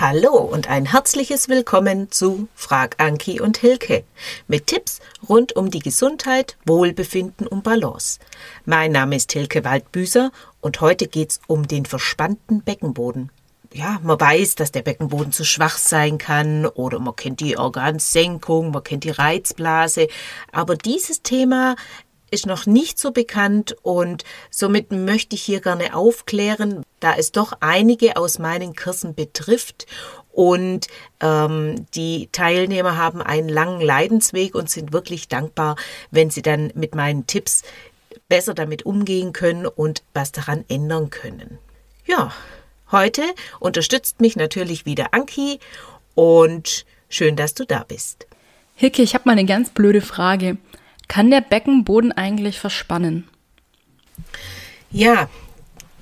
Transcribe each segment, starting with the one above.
Hallo und ein herzliches Willkommen zu Frag Anki und Hilke mit Tipps rund um die Gesundheit, Wohlbefinden und Balance. Mein Name ist Hilke Waldbüßer und heute geht's um den verspannten Beckenboden. Ja, man weiß, dass der Beckenboden zu schwach sein kann oder man kennt die Organsenkung, man kennt die Reizblase, aber dieses Thema ist noch nicht so bekannt und somit möchte ich hier gerne aufklären, da es doch einige aus meinen Kursen betrifft und ähm, die Teilnehmer haben einen langen Leidensweg und sind wirklich dankbar, wenn sie dann mit meinen Tipps besser damit umgehen können und was daran ändern können. Ja, heute unterstützt mich natürlich wieder Anki und schön, dass du da bist. Hilke, ich habe mal eine ganz blöde Frage. Kann der Beckenboden eigentlich verspannen? Ja,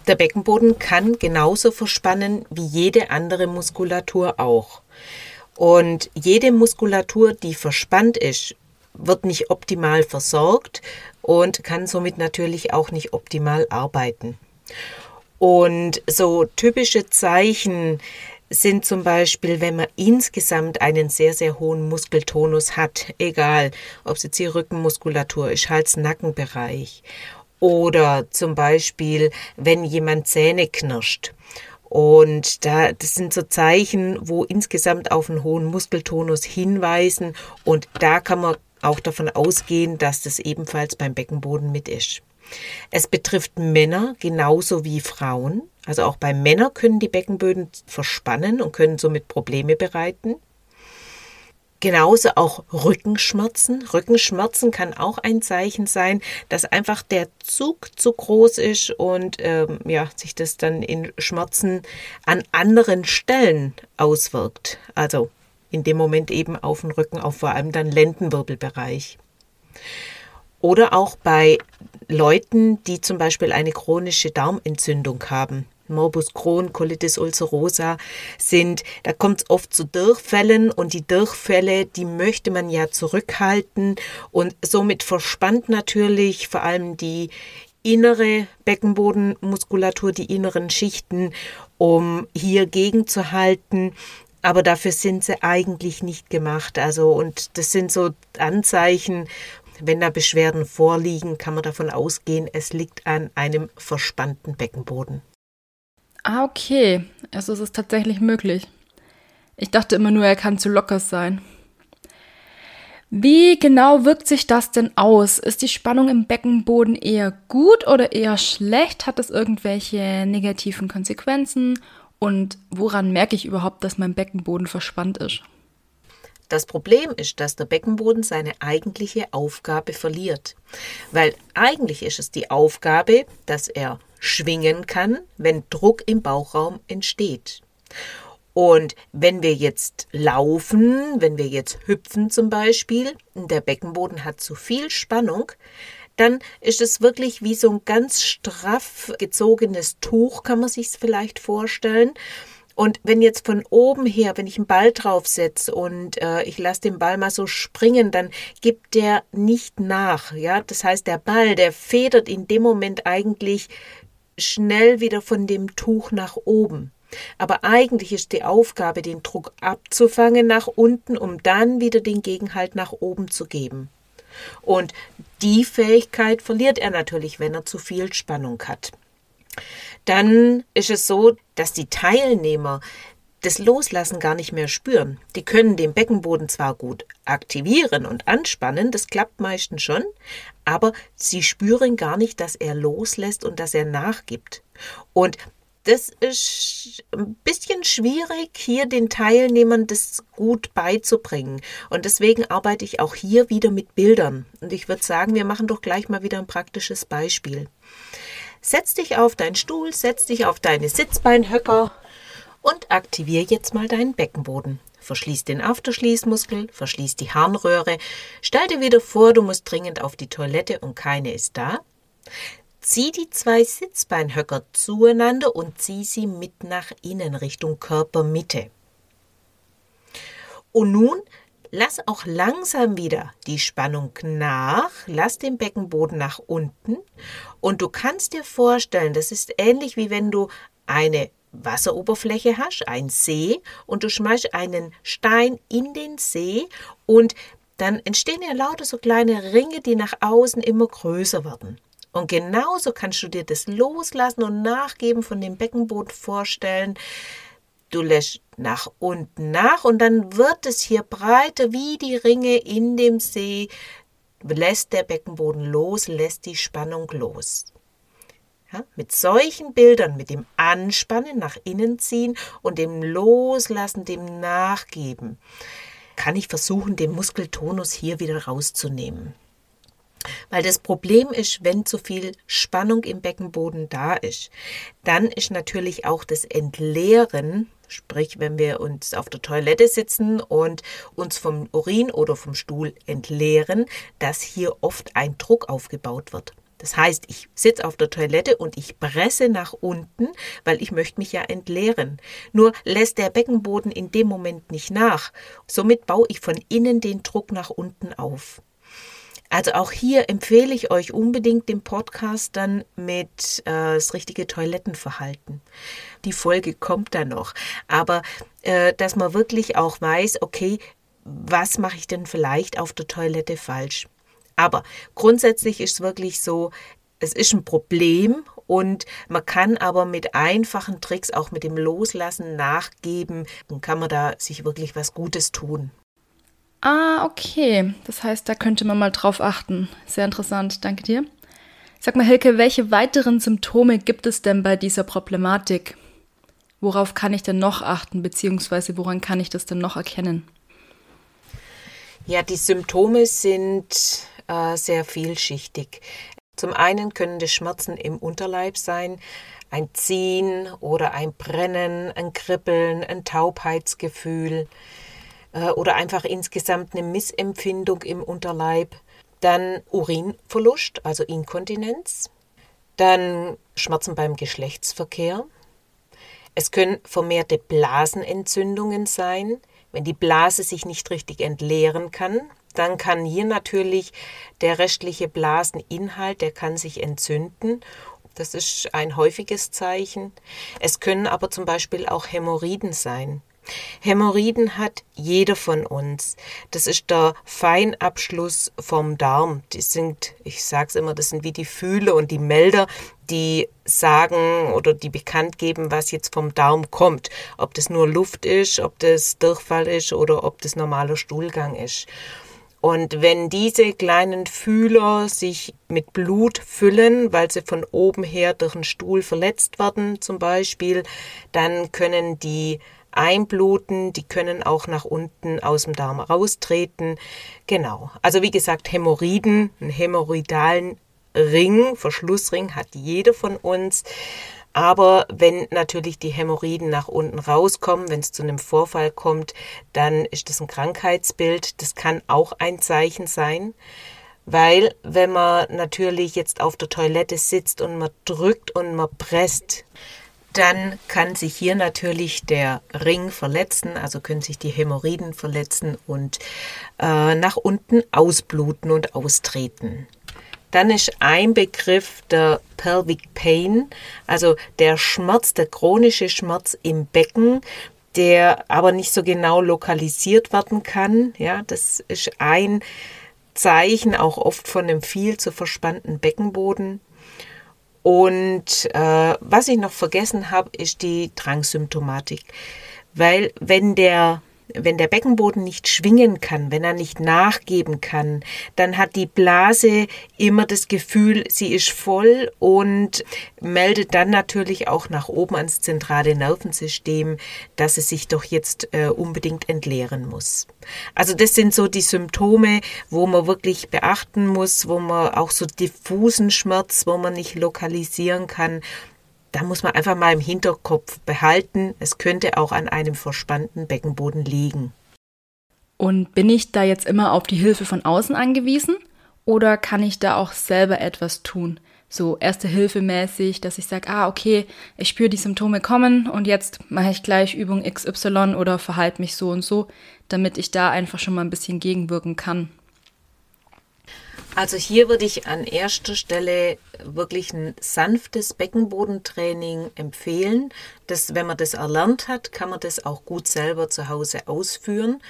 der Beckenboden kann genauso verspannen wie jede andere Muskulatur auch. Und jede Muskulatur, die verspannt ist, wird nicht optimal versorgt und kann somit natürlich auch nicht optimal arbeiten. Und so typische Zeichen sind zum Beispiel, wenn man insgesamt einen sehr, sehr hohen Muskeltonus hat, egal ob es jetzt die Rückenmuskulatur ist, Hals-Nackenbereich oder zum Beispiel, wenn jemand Zähne knirscht. Und da, das sind so Zeichen, wo insgesamt auf einen hohen Muskeltonus hinweisen. Und da kann man auch davon ausgehen, dass das ebenfalls beim Beckenboden mit ist. Es betrifft Männer genauso wie Frauen. Also auch bei Männern können die Beckenböden verspannen und können somit Probleme bereiten. Genauso auch Rückenschmerzen. Rückenschmerzen kann auch ein Zeichen sein, dass einfach der Zug zu groß ist und ähm, ja, sich das dann in Schmerzen an anderen Stellen auswirkt. Also in dem Moment eben auf den Rücken, auf vor allem dann Lendenwirbelbereich. Oder auch bei Leuten, die zum Beispiel eine chronische Darmentzündung haben. Morbus Crohn, Colitis ulcerosa sind, da kommt es oft zu Durchfällen und die Durchfälle, die möchte man ja zurückhalten und somit verspannt natürlich vor allem die innere Beckenbodenmuskulatur, die inneren Schichten, um hier gegenzuhalten. Aber dafür sind sie eigentlich nicht gemacht. Also, und das sind so Anzeichen, wenn da Beschwerden vorliegen, kann man davon ausgehen, es liegt an einem verspannten Beckenboden. Ah, okay. Also es ist tatsächlich möglich. Ich dachte immer nur, er kann zu locker sein. Wie genau wirkt sich das denn aus? Ist die Spannung im Beckenboden eher gut oder eher schlecht? Hat es irgendwelche negativen Konsequenzen? Und woran merke ich überhaupt, dass mein Beckenboden verspannt ist? Das Problem ist, dass der Beckenboden seine eigentliche Aufgabe verliert. Weil eigentlich ist es die Aufgabe, dass er schwingen kann, wenn Druck im Bauchraum entsteht. Und wenn wir jetzt laufen, wenn wir jetzt hüpfen zum Beispiel, der Beckenboden hat zu viel Spannung, dann ist es wirklich wie so ein ganz straff gezogenes Tuch, kann man sich vielleicht vorstellen. Und wenn jetzt von oben her, wenn ich einen Ball draufsetze und äh, ich lasse den Ball mal so springen, dann gibt der nicht nach. Ja, das heißt, der Ball, der federt in dem Moment eigentlich schnell wieder von dem Tuch nach oben. Aber eigentlich ist die Aufgabe, den Druck abzufangen nach unten, um dann wieder den Gegenhalt nach oben zu geben. Und die Fähigkeit verliert er natürlich, wenn er zu viel Spannung hat dann ist es so, dass die Teilnehmer das Loslassen gar nicht mehr spüren. Die können den Beckenboden zwar gut aktivieren und anspannen, das klappt meistens schon, aber sie spüren gar nicht, dass er loslässt und dass er nachgibt. Und das ist ein bisschen schwierig, hier den Teilnehmern das gut beizubringen. Und deswegen arbeite ich auch hier wieder mit Bildern. Und ich würde sagen, wir machen doch gleich mal wieder ein praktisches Beispiel. Setz dich auf deinen Stuhl, setz dich auf deine Sitzbeinhöcker und aktiviere jetzt mal deinen Beckenboden. Verschließ den Afterschließmuskel, verschließ die Harnröhre, stell dir wieder vor, du musst dringend auf die Toilette und keine ist da. Zieh die zwei Sitzbeinhöcker zueinander und zieh sie mit nach innen Richtung Körpermitte. Und nun Lass auch langsam wieder die Spannung nach, lass den Beckenboden nach unten und du kannst dir vorstellen, das ist ähnlich wie wenn du eine Wasseroberfläche hast, ein See, und du schmeißt einen Stein in den See und dann entstehen ja lauter so kleine Ringe, die nach außen immer größer werden. Und genauso kannst du dir das loslassen und nachgeben von dem Beckenboden vorstellen. Du lässt nach unten nach und dann wird es hier breiter wie die Ringe in dem See. Lässt der Beckenboden los, lässt die Spannung los. Ja, mit solchen Bildern, mit dem Anspannen, nach innen ziehen und dem Loslassen, dem Nachgeben, kann ich versuchen, den Muskeltonus hier wieder rauszunehmen. Weil das Problem ist, wenn zu viel Spannung im Beckenboden da ist, dann ist natürlich auch das Entleeren, sprich wenn wir uns auf der Toilette sitzen und uns vom Urin oder vom Stuhl entleeren, dass hier oft ein Druck aufgebaut wird. Das heißt, ich sitze auf der Toilette und ich presse nach unten, weil ich möchte mich ja entleeren. Nur lässt der Beckenboden in dem Moment nicht nach. Somit baue ich von innen den Druck nach unten auf. Also auch hier empfehle ich euch unbedingt den Podcast dann mit äh, das richtige Toilettenverhalten. Die Folge kommt dann noch. Aber äh, dass man wirklich auch weiß, okay, was mache ich denn vielleicht auf der Toilette falsch? Aber grundsätzlich ist es wirklich so, es ist ein Problem und man kann aber mit einfachen Tricks, auch mit dem Loslassen, nachgeben, dann kann man da sich wirklich was Gutes tun. Ah, okay. Das heißt, da könnte man mal drauf achten. Sehr interessant. Danke dir. Sag mal, Hilke, welche weiteren Symptome gibt es denn bei dieser Problematik? Worauf kann ich denn noch achten, beziehungsweise woran kann ich das denn noch erkennen? Ja, die Symptome sind äh, sehr vielschichtig. Zum einen können das Schmerzen im Unterleib sein, ein Ziehen oder ein Brennen, ein Kribbeln, ein Taubheitsgefühl äh, oder einfach insgesamt eine Missempfindung im Unterleib. Dann Urinverlust, also Inkontinenz. Dann Schmerzen beim Geschlechtsverkehr. Es können vermehrte Blasenentzündungen sein, wenn die Blase sich nicht richtig entleeren kann, dann kann hier natürlich der restliche Blaseninhalt, der kann sich entzünden. Das ist ein häufiges Zeichen. Es können aber zum Beispiel auch Hämorrhoiden sein. Hämorrhoiden hat jeder von uns. Das ist der Feinabschluss vom Darm. Die sind, ich sage es immer, das sind wie die Fühle und die Melder, die sagen oder die bekannt geben, was jetzt vom Darm kommt. Ob das nur Luft ist, ob das Durchfall ist oder ob das normaler Stuhlgang ist. Und wenn diese kleinen Fühler sich mit Blut füllen, weil sie von oben her durch den Stuhl verletzt werden zum Beispiel, dann können die einbluten, die können auch nach unten aus dem Darm raustreten. Genau. Also wie gesagt, Hämorrhoiden, einen hämorrhoidalen Ring, Verschlussring hat jeder von uns. Aber wenn natürlich die Hämorrhoiden nach unten rauskommen, wenn es zu einem Vorfall kommt, dann ist das ein Krankheitsbild. Das kann auch ein Zeichen sein. Weil wenn man natürlich jetzt auf der Toilette sitzt und man drückt und man presst, dann kann sich hier natürlich der Ring verletzen, also können sich die Hämorrhoiden verletzen und äh, nach unten ausbluten und austreten. Dann ist ein Begriff der Pelvic Pain, also der Schmerz, der chronische Schmerz im Becken, der aber nicht so genau lokalisiert werden kann. Ja, das ist ein Zeichen auch oft von einem viel zu verspannten Beckenboden. Und äh, was ich noch vergessen habe, ist die Drangsymptomatik. Weil wenn der wenn der Beckenboden nicht schwingen kann, wenn er nicht nachgeben kann, dann hat die Blase immer das Gefühl, sie ist voll und meldet dann natürlich auch nach oben ans zentrale Nervensystem, dass es sich doch jetzt äh, unbedingt entleeren muss. Also das sind so die Symptome, wo man wirklich beachten muss, wo man auch so diffusen Schmerz, wo man nicht lokalisieren kann, da muss man einfach mal im Hinterkopf behalten, es könnte auch an einem verspannten Beckenboden liegen. Und bin ich da jetzt immer auf die Hilfe von außen angewiesen oder kann ich da auch selber etwas tun? So erste Hilfe mäßig, dass ich sage, ah, okay, ich spüre die Symptome kommen und jetzt mache ich gleich Übung XY oder verhalte mich so und so, damit ich da einfach schon mal ein bisschen gegenwirken kann. Also hier würde ich an erster Stelle wirklich ein sanftes Beckenbodentraining empfehlen. Das, wenn man das erlernt hat, kann man das auch gut selber zu Hause ausführen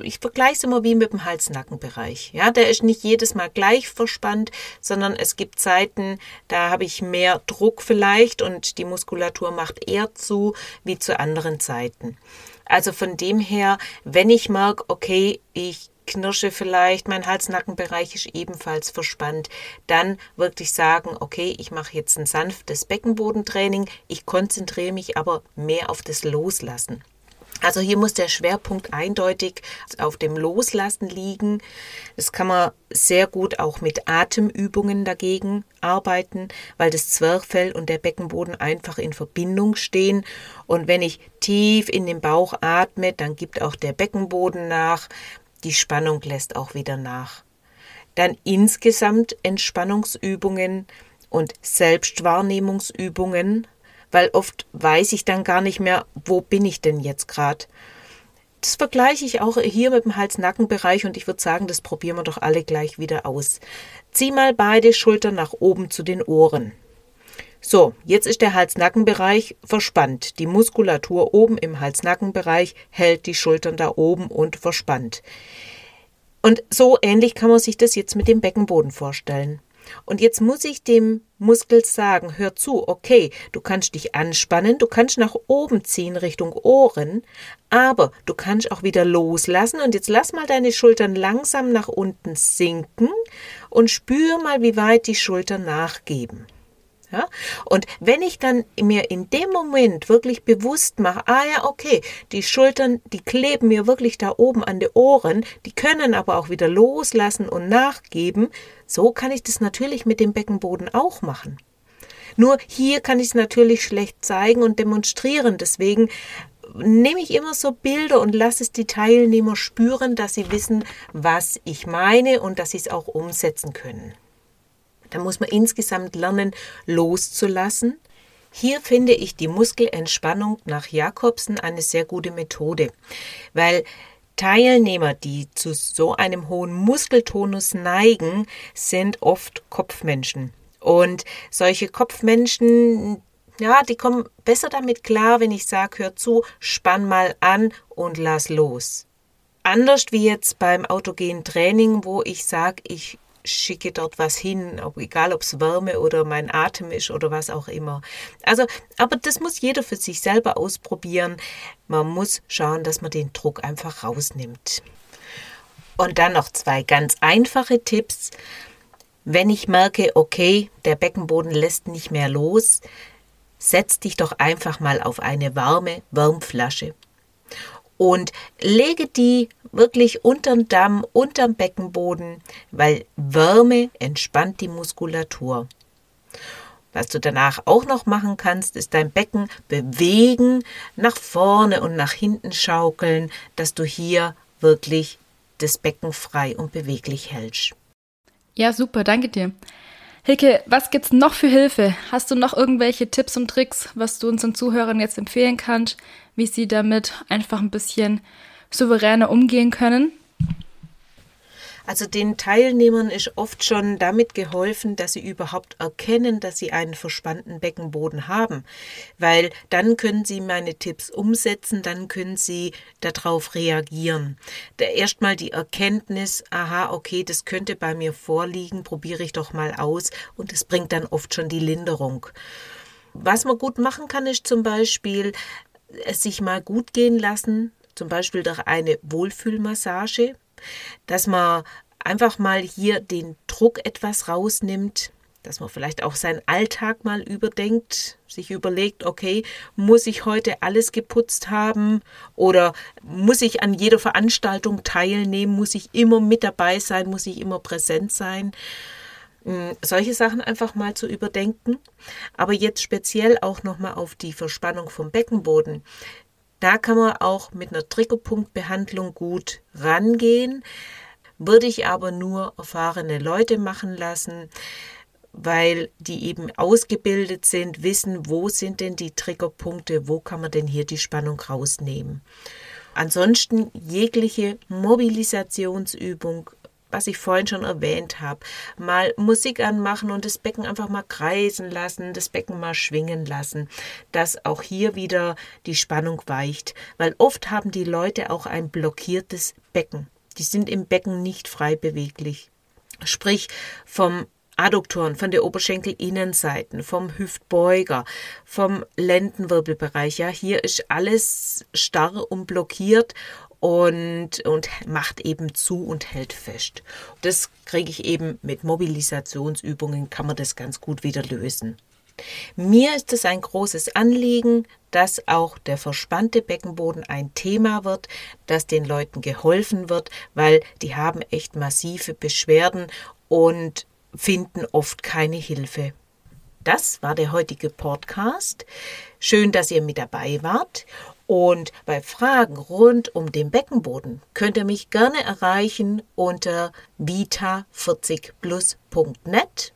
ich vergleiche es immer wie mit dem Hals-Nacken-Bereich. Ja, der ist nicht jedes Mal gleich verspannt, sondern es gibt Zeiten, da habe ich mehr Druck vielleicht und die Muskulatur macht eher zu wie zu anderen Zeiten. Also von dem her, wenn ich merke, okay, ich knirsche vielleicht, mein Hals-Nacken-Bereich ist ebenfalls verspannt, dann wirklich sagen, okay, ich mache jetzt ein sanftes Beckenbodentraining, ich konzentriere mich aber mehr auf das Loslassen. Also hier muss der Schwerpunkt eindeutig auf dem Loslassen liegen. Das kann man sehr gut auch mit Atemübungen dagegen arbeiten, weil das Zwerchfell und der Beckenboden einfach in Verbindung stehen. Und wenn ich tief in den Bauch atme, dann gibt auch der Beckenboden nach. Die Spannung lässt auch wieder nach. Dann insgesamt Entspannungsübungen und Selbstwahrnehmungsübungen weil oft weiß ich dann gar nicht mehr, wo bin ich denn jetzt gerade. Das vergleiche ich auch hier mit dem Hals-Nacken-Bereich und ich würde sagen, das probieren wir doch alle gleich wieder aus. Zieh mal beide Schultern nach oben zu den Ohren. So, jetzt ist der Hals-Nacken-Bereich verspannt. Die Muskulatur oben im Hals-Nacken-Bereich hält die Schultern da oben und verspannt. Und so ähnlich kann man sich das jetzt mit dem Beckenboden vorstellen. Und jetzt muss ich dem Muskel sagen, hör zu, okay, du kannst dich anspannen, du kannst nach oben ziehen Richtung Ohren, aber du kannst auch wieder loslassen und jetzt lass mal deine Schultern langsam nach unten sinken und spür mal, wie weit die Schultern nachgeben. Ja? Und wenn ich dann mir in dem Moment wirklich bewusst mache, ah ja, okay, die Schultern, die kleben mir wirklich da oben an den Ohren, die können aber auch wieder loslassen und nachgeben, so kann ich das natürlich mit dem Beckenboden auch machen. Nur hier kann ich es natürlich schlecht zeigen und demonstrieren. Deswegen nehme ich immer so Bilder und lasse es die Teilnehmer spüren, dass sie wissen, was ich meine und dass sie es auch umsetzen können. Da muss man insgesamt lernen, loszulassen. Hier finde ich die Muskelentspannung nach Jakobsen eine sehr gute Methode, weil Teilnehmer, die zu so einem hohen Muskeltonus neigen, sind oft Kopfmenschen. Und solche Kopfmenschen, ja, die kommen besser damit klar, wenn ich sage, hör zu, spann mal an und lass los. Anders wie jetzt beim autogenen Training, wo ich sage, ich schicke dort was hin, ob, egal ob es Wärme oder mein Atem ist oder was auch immer. Also, aber das muss jeder für sich selber ausprobieren. Man muss schauen, dass man den Druck einfach rausnimmt. Und dann noch zwei ganz einfache Tipps. Wenn ich merke, okay, der Beckenboden lässt nicht mehr los, setz dich doch einfach mal auf eine warme Wärmflasche und lege die wirklich unterm Damm, unterm Beckenboden, weil Wärme entspannt die Muskulatur. Was du danach auch noch machen kannst, ist dein Becken bewegen, nach vorne und nach hinten schaukeln, dass du hier wirklich das Becken frei und beweglich hältst. Ja, super, danke dir. Hilke, was gibt's noch für Hilfe? Hast du noch irgendwelche Tipps und Tricks, was du unseren Zuhörern jetzt empfehlen kannst, wie sie damit einfach ein bisschen souveräner umgehen können? Also den Teilnehmern ist oft schon damit geholfen, dass sie überhaupt erkennen, dass sie einen verspannten Beckenboden haben, weil dann können sie meine Tipps umsetzen, dann können sie darauf reagieren. Da erstmal die Erkenntnis, aha, okay, das könnte bei mir vorliegen, probiere ich doch mal aus und es bringt dann oft schon die Linderung. Was man gut machen kann, ist zum Beispiel es sich mal gut gehen lassen, zum Beispiel durch eine Wohlfühlmassage, dass man einfach mal hier den Druck etwas rausnimmt, dass man vielleicht auch seinen Alltag mal überdenkt, sich überlegt, okay, muss ich heute alles geputzt haben oder muss ich an jeder Veranstaltung teilnehmen, muss ich immer mit dabei sein, muss ich immer präsent sein. Hm, solche Sachen einfach mal zu überdenken, aber jetzt speziell auch nochmal auf die Verspannung vom Beckenboden. Da kann man auch mit einer Triggerpunktbehandlung gut rangehen, würde ich aber nur erfahrene Leute machen lassen, weil die eben ausgebildet sind, wissen, wo sind denn die Triggerpunkte, wo kann man denn hier die Spannung rausnehmen. Ansonsten jegliche Mobilisationsübung was ich vorhin schon erwähnt habe, mal Musik anmachen und das Becken einfach mal kreisen lassen, das Becken mal schwingen lassen, dass auch hier wieder die Spannung weicht, weil oft haben die Leute auch ein blockiertes Becken. Die sind im Becken nicht frei beweglich. Sprich vom Adduktoren, von der Oberschenkelinnenseiten, vom Hüftbeuger, vom Lendenwirbelbereich. Ja, hier ist alles starr und blockiert und, und macht eben zu und hält fest. Das kriege ich eben mit Mobilisationsübungen, kann man das ganz gut wieder lösen. Mir ist es ein großes Anliegen, dass auch der verspannte Beckenboden ein Thema wird, dass den Leuten geholfen wird, weil die haben echt massive Beschwerden und finden oft keine Hilfe. Das war der heutige Podcast. Schön, dass ihr mit dabei wart und bei Fragen rund um den Beckenboden könnt ihr mich gerne erreichen unter vita40plus.net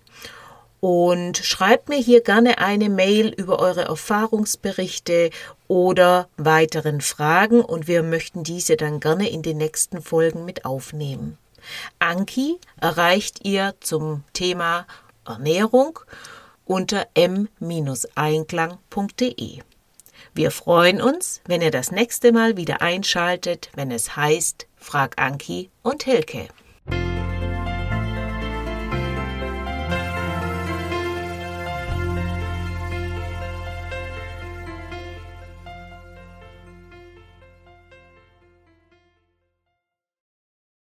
und schreibt mir hier gerne eine Mail über eure Erfahrungsberichte oder weiteren Fragen und wir möchten diese dann gerne in den nächsten Folgen mit aufnehmen. Anki erreicht ihr zum Thema Ernährung unter m-einklang.de. Wir freuen uns, wenn ihr das nächste Mal wieder einschaltet, wenn es heißt Frag Anki und Hilke.